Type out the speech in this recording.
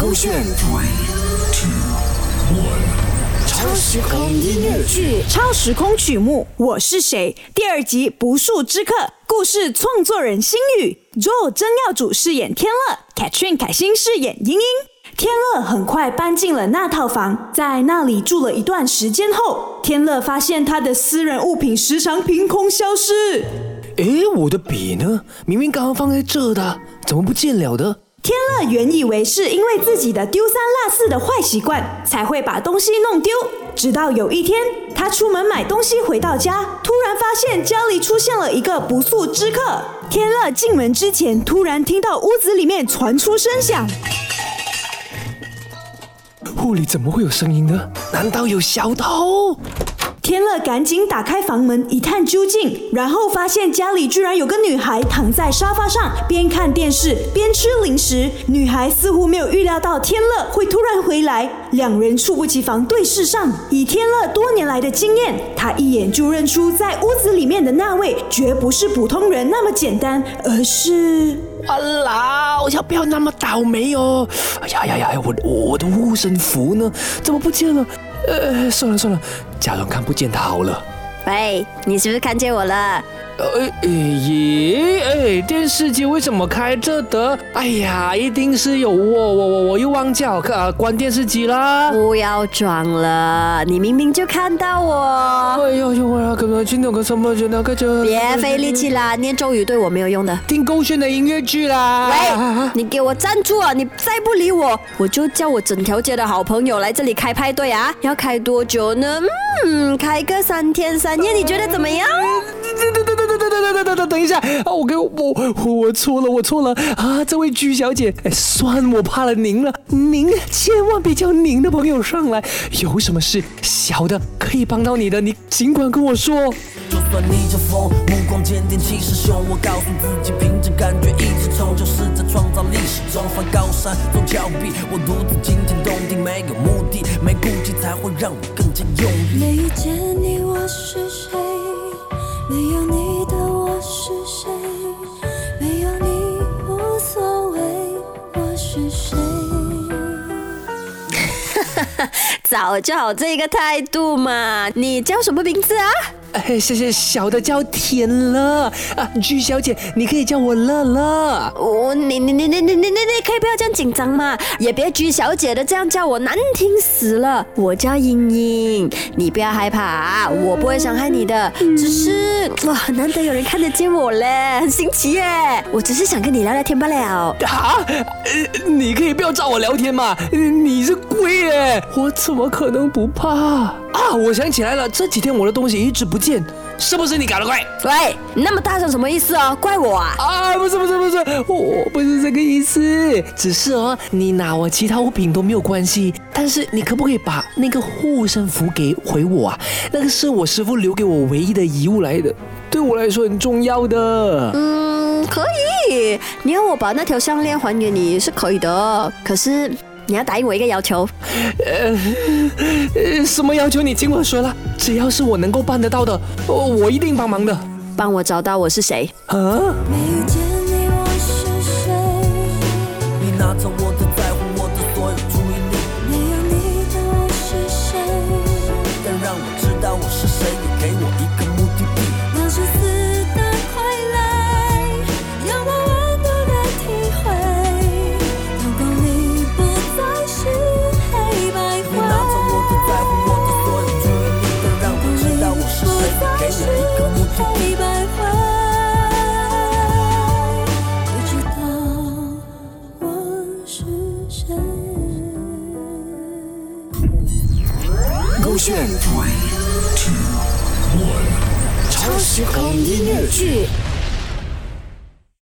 勾选。超时空音乐剧，超时空曲目《我是谁》第二集《不速之客》，故事创作人星宇，Joe 曾耀祖饰演天乐，Katrin 凯欣饰演英英。天乐很快搬进了那套房，在那里住了一段时间后，天乐发现他的私人物品时常凭空消失。诶，我的笔呢？明明刚刚放在这的，怎么不见了的？天乐原以为是因为自己的丢三落四的坏习惯，才会把东西弄丢。直到有一天，他出门买东西回到家，突然发现家里出现了一个不速之客。天乐进门之前，突然听到屋子里面传出声响。屋里怎么会有声音呢？难道有小偷？天乐赶紧打开房门一探究竟，然后发现家里居然有个女孩躺在沙发上，边看电视边吃零食。女孩似乎没有预料到天乐会突然回来，两人猝不及防对视上。以天乐多年来的经验，他一眼就认出在屋子里面的那位绝不是普通人那么简单，而是……哇啦！要不要那么倒霉哦？哎呀呀呀！我我的护身符呢？怎么不见了？呃，算了算了，假装看不见他好了。喂，你是不是看见我了？呃，咦，哎，电视机为什么开着的？哎呀，一定是有我，我我我又忘记好看啊关电视机啦！不要装了，你明明就看到我。哎呦呦，我要赶快去那个什么去那个就。别费力气啦，念咒语对我没有用的。听勾选的音乐剧啦！喂，你给我站住啊！你再不理我，我就叫我整条街的好朋友来这里开派对啊！要开多久呢？嗯，开个三天三夜，你觉得怎么样？等等等等等一下啊！我给我我错了，我错了啊！这位鞠小姐，哎，算我怕了您了，您千万别叫您的朋友上来。有什么事小的可以帮到你的，你尽管跟我说。就算逆着风，目光坚定，气势汹，我告诉自己，凭着感觉一直冲，就是在创造历史中翻高山走峭壁，我独自惊天动地，没有目的，没顾忌，才会让我更加用力。没遇见你，早就好这个态度嘛！你叫什么名字啊？哎，谢谢，小的叫田乐啊，鞠小姐，你可以叫我乐乐。我，你你你你你你你你可以不要这样紧张嘛，也别鞠小姐的这样叫我难听死了。我叫英英，你不要害怕，我不会伤害你的，只是哇，难得有人看得见我嘞，很新奇耶。我只是想跟你聊聊天罢了。啊，你可以不要找我聊天嘛，你是鬼耶，我怎么可能不怕啊？我想起来了，这几天我的东西一直不。见，是不是你搞的怪？喂，你那么大声什么意思哦？怪我啊？啊，不是不是不是，我不是这个意思，只是哦，你拿我其他物品都没有关系，但是你可不可以把那个护身符给回我啊？那个是我师傅留给我唯一的遗物来的，对我来说很重要的。嗯，可以，你要我把那条项链还给你是可以的，可是。你要答应我一个要求，呃，什么要求？你尽管说了，只要是我能够办得到的，我我一定帮忙的。帮我找到我是谁？啊？勾选 Three Two One 超时空音乐剧。